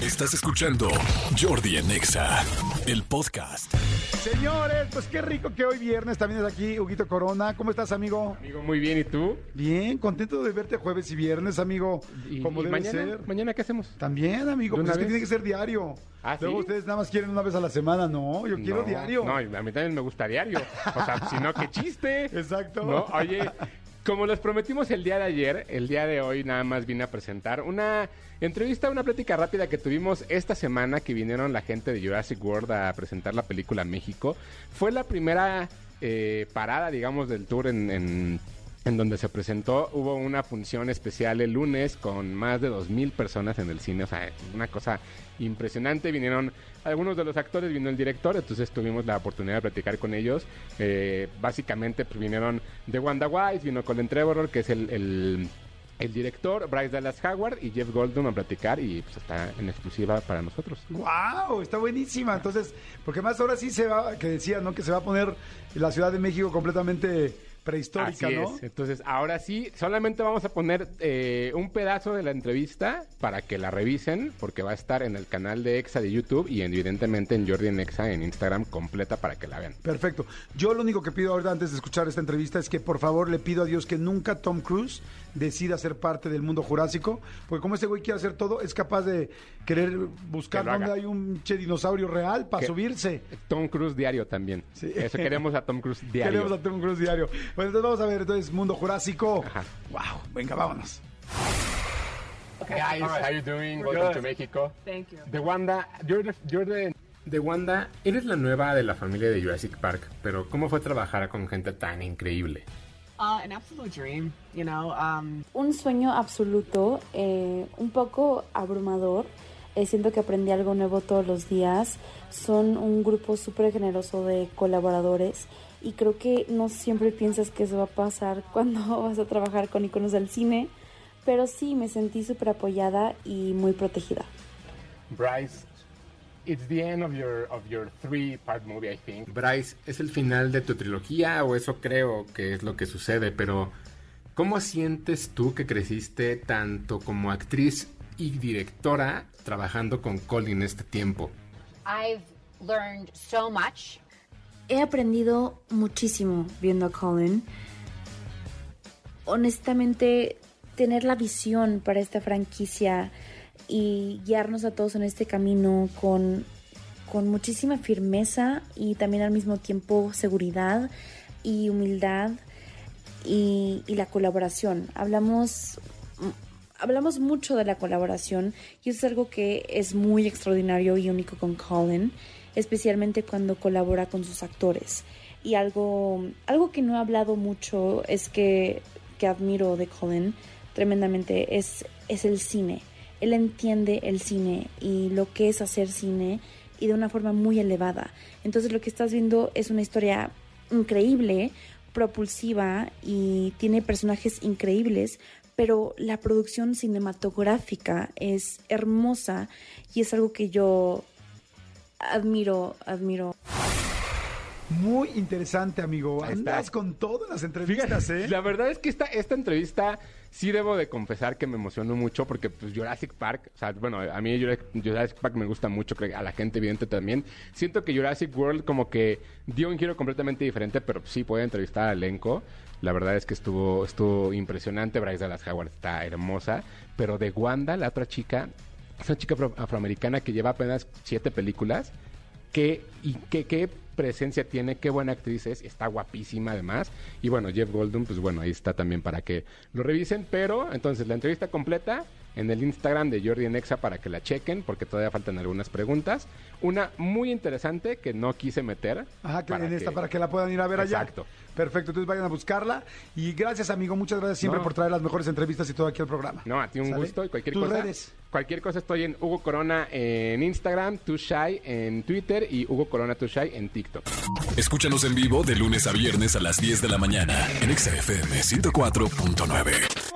Estás escuchando Jordi en Exa, el podcast. Señores, pues qué rico que hoy viernes también es aquí Huguito Corona. ¿Cómo estás, amigo? Amigo, muy bien, ¿y tú? Bien, contento de verte jueves y viernes, amigo. ¿Y, como y debe mañana, ser. ¿Mañana qué hacemos? También, amigo, ¿De pues es que tiene que ser diario. ¿Ah, Luego sí? ustedes nada más quieren una vez a la semana. No, yo quiero No, diario. No, a mí también me gusta diario. O sea, si no, qué chiste. Exacto. No, oye, como les prometimos el día de ayer, el día de hoy nada más vine a presentar una entrevista, una plática rápida que tuvimos esta semana que vinieron la gente de Jurassic World a presentar la película México. Fue la primera eh, parada, digamos, del tour en... en en donde se presentó, hubo una función especial el lunes con más de 2.000 personas en el cine, o sea, una cosa impresionante, vinieron algunos de los actores, vino el director, entonces tuvimos la oportunidad de platicar con ellos, Eh, básicamente pues vinieron de Wanda Wise, vino Colin Trevorrow, que es el, el, director, Bryce Dallas Howard y Jeff Goldblum a platicar y pues está en exclusiva para nosotros. ¡Wow! Está buenísima. Entonces, porque más ahora sí se va, que decía, ¿no? Que se va a poner la Ciudad de México completamente prehistórica, Así ¿no? es. Entonces, ahora sí, solamente vamos a poner eh, un pedazo de la entrevista para que la revisen, porque va a estar en el canal de Exa de YouTube y evidentemente en Jordi en Exa en Instagram completa para que la vean. Perfecto. Yo lo único que pido ahorita antes de escuchar esta entrevista es que por favor le pido a Dios que nunca Tom Cruise decida ser parte del mundo jurásico, porque como este güey quiere hacer todo, es capaz de querer buscar Que dónde hay un che dinosaurio real para Que- subirse. Tom Cruise diario también. Sí. Eso queremos a Tom Cruise diario. Queremos a Tom Cruise diario. Bueno, entonces vamos a ver entonces Mundo Jurásico. Ajá. Wow, venga, vámonos. Guys, how you doing? Welcome to Mexico. Thank you. De Wanda, you're the, you're the- De Wanda, eres la nueva de la familia de Jurassic Park, pero ¿cómo fue trabajar con gente tan increíble? Uh, an absolute dream, you know. Um, un sueño absoluto, eh, un poco abrumador. Eh, siento que aprendí algo nuevo todos los días. Son un grupo súper generoso de colaboradores y creo que no siempre piensas que eso va a pasar cuando vas a trabajar con iconos del cine, pero sí me sentí súper apoyada y muy protegida. Bryce, it's the end of your of your three-part movie, I think. Bryce, es el final de tu trilogía o eso creo que es lo que sucede, pero ¿cómo sientes tú que creciste tanto como actriz y directora trabajando con Colin este tiempo? I've learned so much. He aprendido muchísimo viendo a Colin. Honestamente, tener la visión para esta franquicia y guiarnos a todos en este camino con, con muchísima firmeza y también al mismo tiempo seguridad y humildad y, y la colaboración. Hablamos hablamos mucho de la colaboración y eso es algo que es muy extraordinario y único con Colin, especialmente cuando colabora con sus actores. Y algo, algo que no he hablado mucho es que, que admiro de Colin tremendamente es, es el cine. Él entiende el cine y lo que es hacer cine y de una forma muy elevada. Entonces lo que estás viendo es una historia increíble, propulsiva y tiene personajes increíbles, pero la producción cinematográfica es hermosa y es algo que yo admiro, admiro. Muy interesante, amigo. Andas con todo en las entrevistas, ¿eh? La verdad es que esta, esta entrevista sí debo de confesar que me emocionó mucho porque pues Jurassic Park, o sea, bueno, a mí Jurassic Park me gusta mucho, creo que a la gente evidente también. Siento que Jurassic World como que dio un giro completamente diferente, pero sí puede entrevistar al elenco. La verdad es que estuvo, estuvo impresionante. Bryce Dallas Howard está hermosa. Pero de Wanda, la otra chica, es una chica afro- afroamericana que lleva apenas siete películas. Qué, y qué, qué presencia tiene, qué buena actriz es, está guapísima además. Y bueno, Jeff Goldblum, pues bueno, ahí está también para que lo revisen. Pero entonces la entrevista completa en el Instagram de Jordi en Exa para que la chequen, porque todavía faltan algunas preguntas. Una muy interesante que no quise meter. Ajá, que para en esta que- para que la puedan ir a ver allá. Exacto. Perfecto, entonces vayan a buscarla. Y gracias, amigo, muchas gracias siempre No. por traer las mejores entrevistas y todo aquí al programa. No, a ti un ¿Sale? gusto y cualquier Tus cosa. redes. Cualquier cosa estoy en Hugo Corona en Instagram, Tushai en Twitter y Hugo Corona Tushai en TikTok. Escúchanos en vivo de lunes a viernes a las 10 de la mañana en Exa FM 104.9.